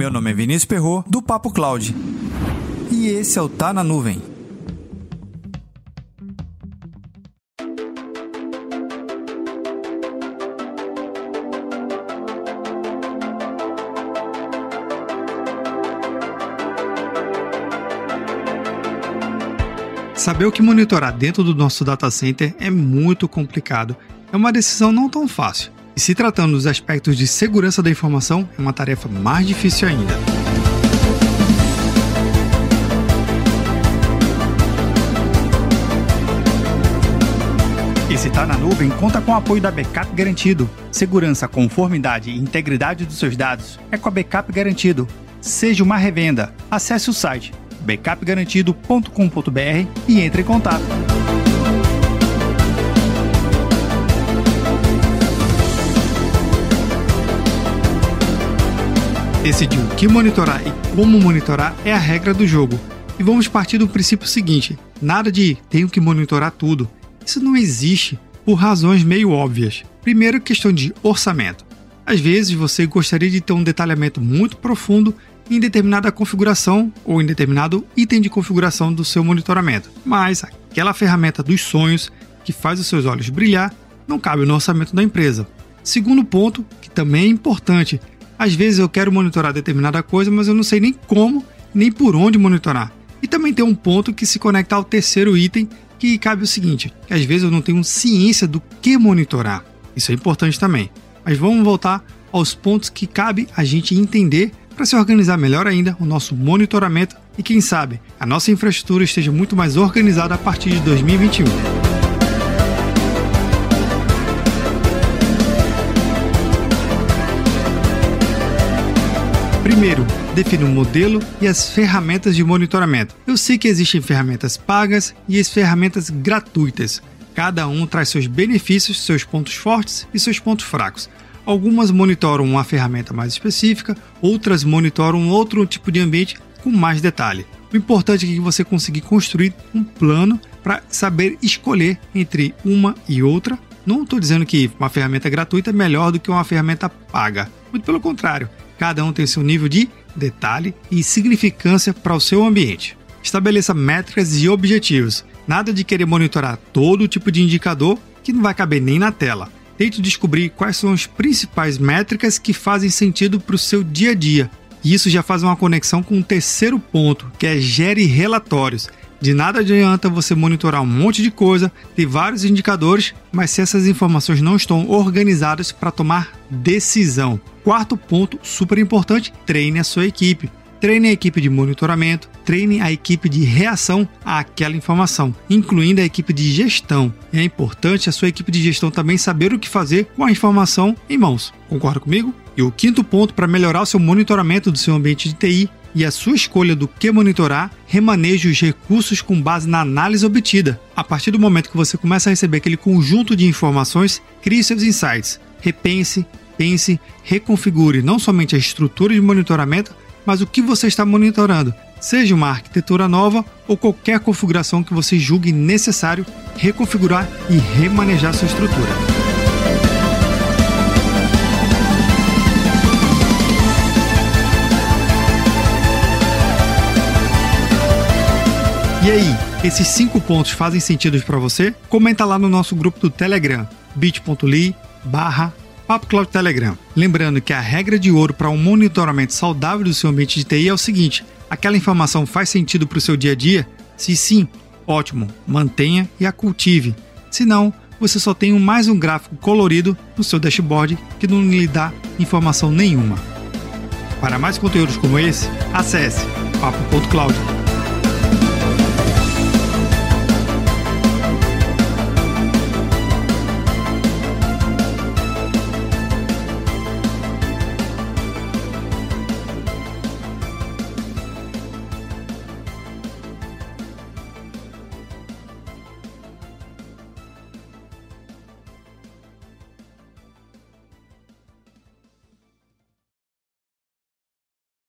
Meu nome é Vinícius Perro do Papo Cloud. E esse é o Tá na Nuvem. Saber o que monitorar dentro do nosso data center é muito complicado. É uma decisão não tão fácil. E se tratando dos aspectos de segurança da informação, é uma tarefa mais difícil ainda. Esse Tá na Nuvem conta com o apoio da Backup Garantido. Segurança, conformidade e integridade dos seus dados é com a Backup Garantido. Seja uma revenda. Acesse o site backupgarantido.com.br e entre em contato. Decidir o que monitorar e como monitorar é a regra do jogo. E vamos partir do princípio seguinte: nada de tenho que monitorar tudo. Isso não existe por razões meio óbvias. Primeiro, questão de orçamento. Às vezes você gostaria de ter um detalhamento muito profundo em determinada configuração ou em determinado item de configuração do seu monitoramento. Mas aquela ferramenta dos sonhos que faz os seus olhos brilhar não cabe no orçamento da empresa. Segundo ponto, que também é importante, às vezes eu quero monitorar determinada coisa, mas eu não sei nem como, nem por onde monitorar. E também tem um ponto que se conecta ao terceiro item, que cabe o seguinte, que às vezes eu não tenho ciência do que monitorar. Isso é importante também. Mas vamos voltar aos pontos que cabe a gente entender para se organizar melhor ainda o nosso monitoramento e, quem sabe, a nossa infraestrutura esteja muito mais organizada a partir de 2021. Primeiro, defina o modelo e as ferramentas de monitoramento. Eu sei que existem ferramentas pagas e as ferramentas gratuitas. Cada um traz seus benefícios, seus pontos fortes e seus pontos fracos. Algumas monitoram uma ferramenta mais específica, outras monitoram outro tipo de ambiente com mais detalhe. O importante é que você consiga construir um plano para saber escolher entre uma e outra. Não estou dizendo que uma ferramenta gratuita é melhor do que uma ferramenta paga. Muito pelo contrário, cada um tem seu nível de detalhe e significância para o seu ambiente. Estabeleça métricas e objetivos. Nada de querer monitorar todo tipo de indicador que não vai caber nem na tela tente descobrir quais são as principais métricas que fazem sentido para o seu dia a dia. E isso já faz uma conexão com o um terceiro ponto, que é gere relatórios. De nada adianta você monitorar um monte de coisa, ter vários indicadores, mas se essas informações não estão organizadas para tomar decisão. Quarto ponto, super importante: treine a sua equipe. Treine a equipe de monitoramento, treine a equipe de reação àquela informação, incluindo a equipe de gestão. É importante a sua equipe de gestão também saber o que fazer com a informação em mãos. Concorda comigo? E o quinto ponto para melhorar o seu monitoramento do seu ambiente de TI e a sua escolha do que monitorar, remaneje os recursos com base na análise obtida. A partir do momento que você começa a receber aquele conjunto de informações, crie seus insights. Repense, pense, reconfigure não somente a estrutura de monitoramento, mas o que você está monitorando, seja uma arquitetura nova ou qualquer configuração que você julgue necessário reconfigurar e remanejar sua estrutura. E aí, esses cinco pontos fazem sentido para você? Comenta lá no nosso grupo do Telegram, bit.ly barra Papo Cloud Telegram. Lembrando que a regra de ouro para um monitoramento saudável do seu ambiente de TI é o seguinte: aquela informação faz sentido para o seu dia a dia? Se sim, ótimo, mantenha e a cultive. Se não, você só tem mais um gráfico colorido no seu dashboard que não lhe dá informação nenhuma. Para mais conteúdos como esse, acesse papo.cloud.